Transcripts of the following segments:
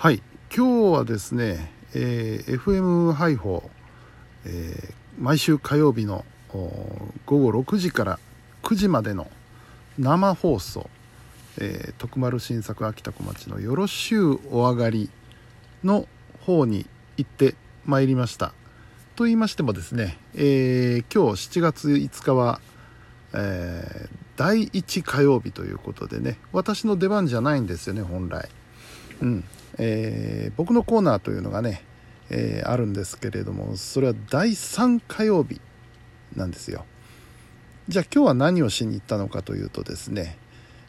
はい。今日はですね、えー、FM ハイホー、えー、毎週火曜日の午後6時から9時までの生放送、えー、徳丸新作秋田小町のよろしゅうお上がりの方に行ってまいりました。と言いましてもですね、えー、今日7月5日は、えー、第1火曜日ということでね私の出番じゃないんですよね本来。うん。えー、僕のコーナーというのがね、えー、あるんですけれどもそれは第3火曜日なんですよ。じゃあ今日は何をしに行ったのかというとですね、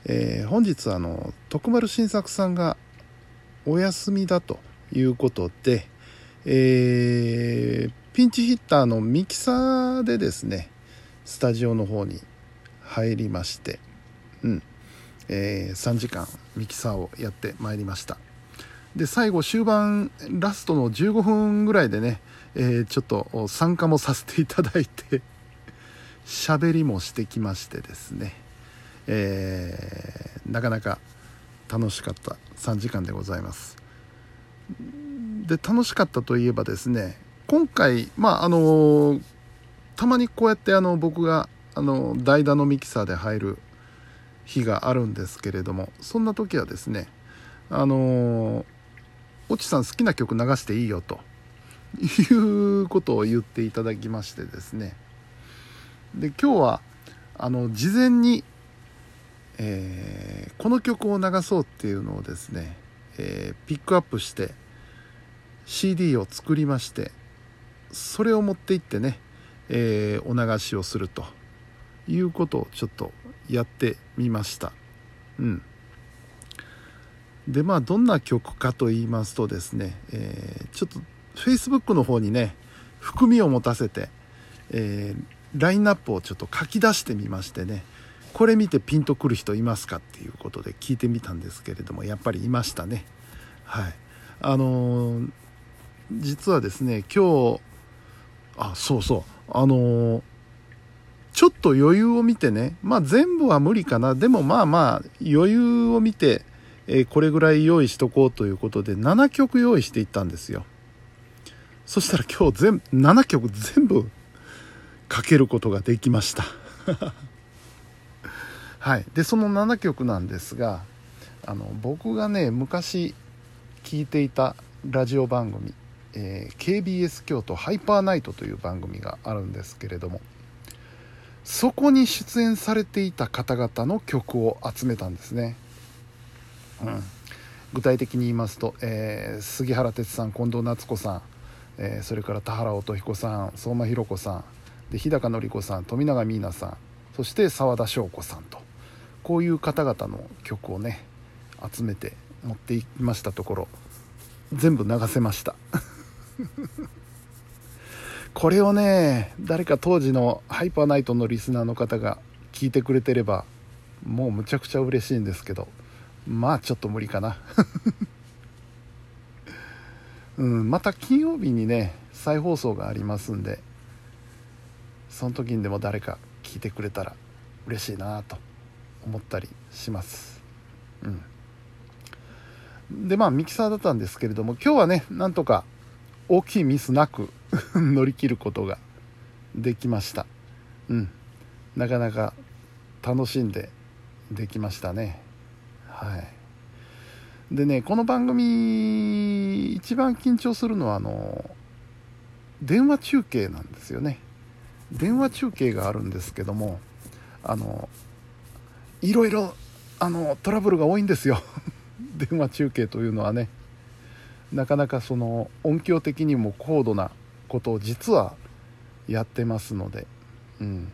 えー、本日あの徳丸新作さんがお休みだということで、えー、ピンチヒッターのミキサーでですねスタジオの方に入りましてうんえー、3時間ミキサーをやってまいりました。で最後終盤ラストの15分ぐらいでね、えー、ちょっと参加もさせていただいて 喋りもしてきましてですね、えー、なかなか楽しかった3時間でございます。で楽しかったといえばですね今回まああのたまにこうやってあの僕があの代打のミキサーで入る日があるんですけれどもそんな時はですねあの「越智さん好きな曲流していいよ」と。いうことを言っていただきましてですね。で今日はあの事前に、えー、この曲を流そうっていうのをですね、えー、ピックアップして CD を作りましてそれを持っていってね、えー、お流しをするということをちょっとやってみました。うん。でまあどんな曲かと言いますとですね、えー、ちょっと Facebook の方にね含みを持たせて、えー、ラインナップをちょっと書き出してみましてねこれ見てピンとくる人いますかっていうことで聞いてみたんですけれどもやっぱりいましたね。はい。あのー、実はですね今日あそうそう。あのー、ちょっと余裕を見てねまあ全部は無理かな。でもまあまあ余裕を見てえ、これぐらい用意しとこうということで7曲用意していったんですよ。そしたら今日全7曲全部かけることができました。はい。でその7曲なんですがあの僕がね昔聞いていたラジオ番組、えー、KBS 京都ハイパーナイトという番組があるんですけれどもそこに出演されていた方々の曲を集めたんですね。うん、具体的に言いますと、えー、杉原哲さん近藤夏子さん、えー、それから田原音彦さん相馬ひろ子さんで日高のり子さん富永美奈さんそして澤田翔子さんとこういう方々の曲をね集めて持っていきましたところ全部流せました。これをね誰か当時のハイパーナイトのリスナーの方が聞いてくれてればもうむちゃくちゃ嬉しいんですけどまあちょっと無理かな。うん、また金曜日にね再放送がありますんでその時にでも誰か聞いてくれたら嬉しいなと思ったりします。うん。でまあミキサーだったんですけれども今日はねなんとか大きいミスなく 乗り切ることができました。うん。なかなか楽しんでできましたね。はい。でねこの番組一番緊張するのはあの電話中継なんですよね。電話中継があるんですけどもあのいろいろあのトラブルが多いんですよ。電話中継というのはね。なかなかその音響的にも高度なことを実はやってますので、うん、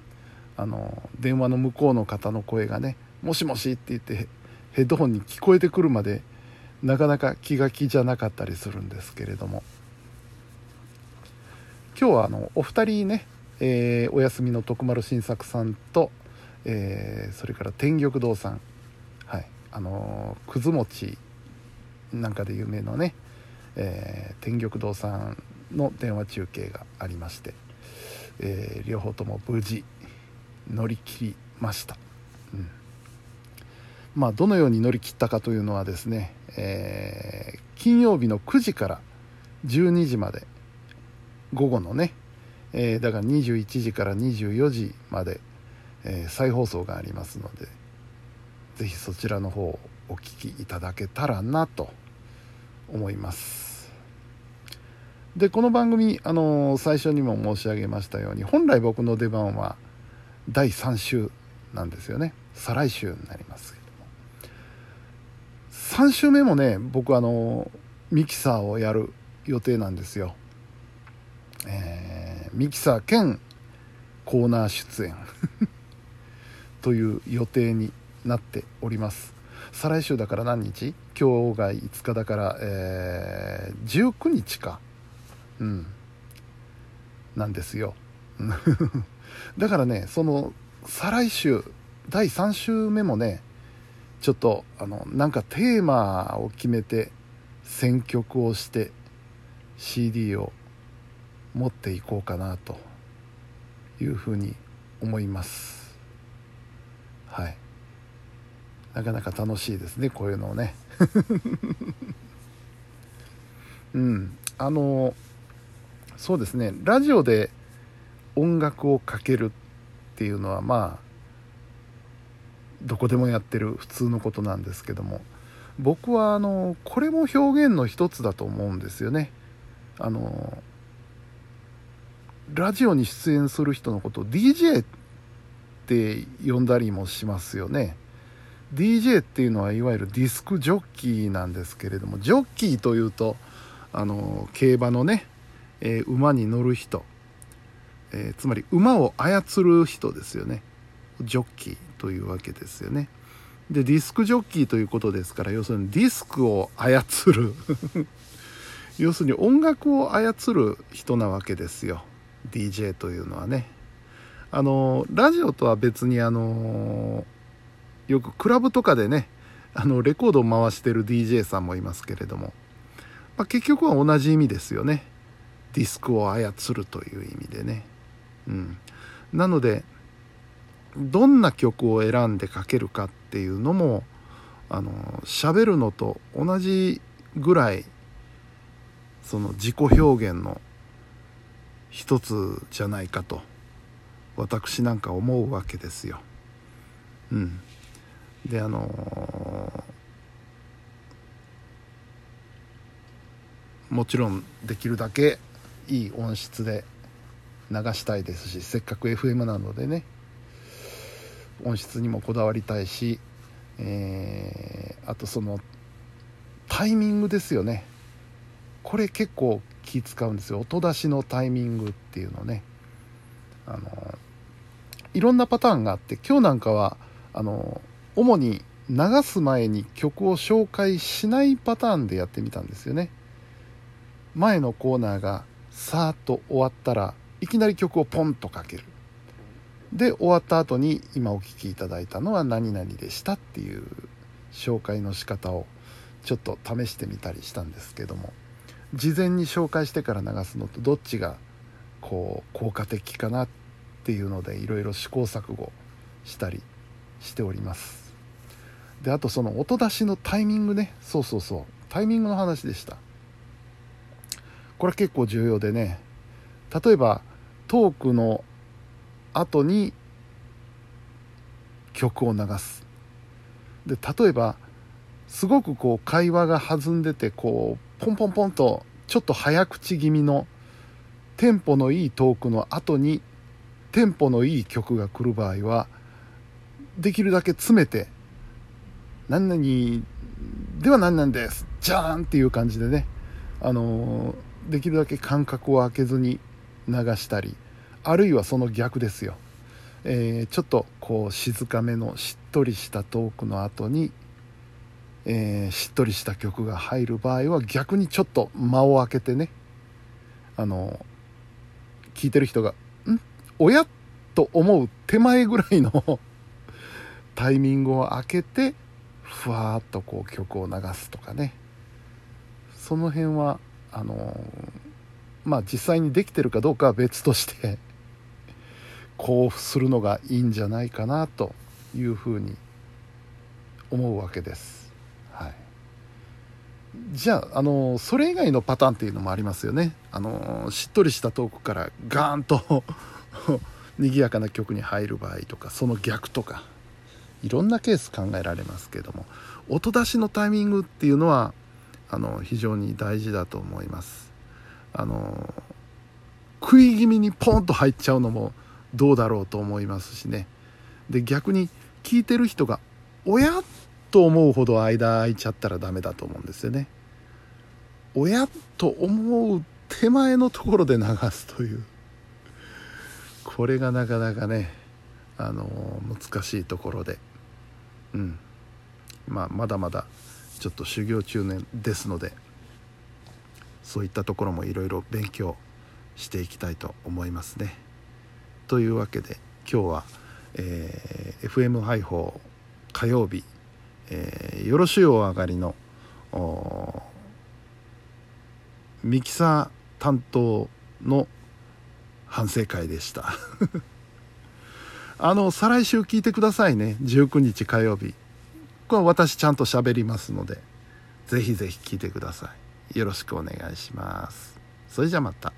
あの電話の向こうの方の声がね「もしもし」って言ってヘッドホンに聞こえてくるまでなかなか気が気じゃなかったりするんですけれども。今日はあのお二人ね、えー、お休みの徳丸新作さんと、えー、それから天玉堂さん。はい。あのくず餅なんかで有名なね、えー、天玉堂さんの電話中継がありまして、え、両方とも無事乗り切りました、まあ、どのように乗り切ったかというのはですね、えー、金曜日の9時から12時まで午後のね、えー、だから21時から24時まで、えー、再放送がありますのでぜひそちらの方をお聞きいただけたらなと思います。でこの番組、あの、最初にも申し上げましたように本来僕の出番は第3週なんですよね。再来週になります3週目もね僕あのミキサーをやる予定なんですよ、えー、ミキサー兼コーナー出演。という予定になっております。再来週だから何日？今日が5日だから、えー、19日か。うん。なんですよ。だからねその再来週第3週目もねちょっとあのなんかテーマを決めて選曲をして CD を持っていこうかなというふうに思います。はい。なかなか楽しいですねこういうのをね。うん。あのそうですね。ラジオで音楽をかけるっていうのはまあどこでもやってる普通のことなんですけども僕はあのこれも表現の一つだと思うんですよね。あのラジオに出演する人のことを DJ って呼んだりもしますよね。DJ っていうのはいわゆるディスクジョッキーなんですけれどもジョッキーというとあの競馬のね、えー、馬に乗る人、えー、つまり馬を操る人ですよね。ジョッキー。というわけですよね。でディスクジョッキーということですから要するにディスクを操る。要するに音楽を操る人なわけですよ。DJ というのはね。あのラジオとは別にあのよくクラブとかでねあのレコードを回してる DJ さんもいますけれども、まあ、結局は同じ意味ですよね。ディスクを操るという意味でね。うん。なのでどんな曲を選んでかけるかっていうのもあの喋るのと同じぐらいその自己表現の一つじゃないかと私なんか思うわけですよ。うん、であのー、もちろんできるだけいい音質で流したいですしせっかく FM なのでね音質にもこだわりたいし、えー、あとそのタイミングですよね。これ結構気使うんですよ。音出しのタイミングっていうのね。あのいろんなパターンがあって今日なんかはあの主に流す前に曲を紹介しないパターンでやってみたんですよね。前のコーナーがさーっと終わったらいきなり曲をポンとかける。で終わった後に今お聴きいただいたのは何々でしたっていう紹介の仕方をちょっと試してみたりしたんですけども事前に紹介してから流すのとどっちがこう効果的かなっていうのでいろいろ試行錯誤したりしております。であとその音出しのタイミングね。そうそうそう。タイミングの話でした。これ結構重要でね。例えばトークの後に曲を流す。で例えばすごくこう会話が弾んでてこうポンポンポンとちょっと早口気味のテンポのいいトークの後にテンポのいい曲が来る場合はできるだけ詰めて何々では何々ですじゃーんっていう感じでねあの、できるだけ間隔を空けずに流したりあるいはその逆ですよ、えー、ちょっとこう静かめのしっとりしたトークの後に、えー、しっとりした曲が入る場合は逆にちょっと間を空けてねあの聞いてる人が「ん？おや?」と思う手前ぐらいの タイミングを空けてふわーっとこう曲を流すとかね。その辺はあのまあ実際にできてるかどうかは別としてこうするのがいいんじゃないかなというふうに思うわけです。はい、じゃああのそれ以外のパターンっていうのもありますよね。あのしっとりしたトークからガーンと 賑やかな曲に入る場合とかその逆とかいろんなケース考えられますけども音出しのタイミングっていうのはあの非常に大事だと思います。あの食い気味にポンと入っちゃうのもどうだろうと思いますしね。で逆に聞いてる人が親と思うほど間空いちゃったらダメだと思うんですよね。親と思う手前のところで流すという。これがなかなかねあの難しいところで。うん。まあまだまだちょっと修行中年ですのでそういったところもいろいろ勉強していきたいと思いますね。というわけで今日は、えー、FM 配報火曜日、えー、よろしいお上がりのミキサー担当の反省会でした。あの再来週聞いてくださいね。19日火曜日。これは私ちゃんと喋りますのでぜひぜひ聞いてください。よろしくお願いします。それじゃまた。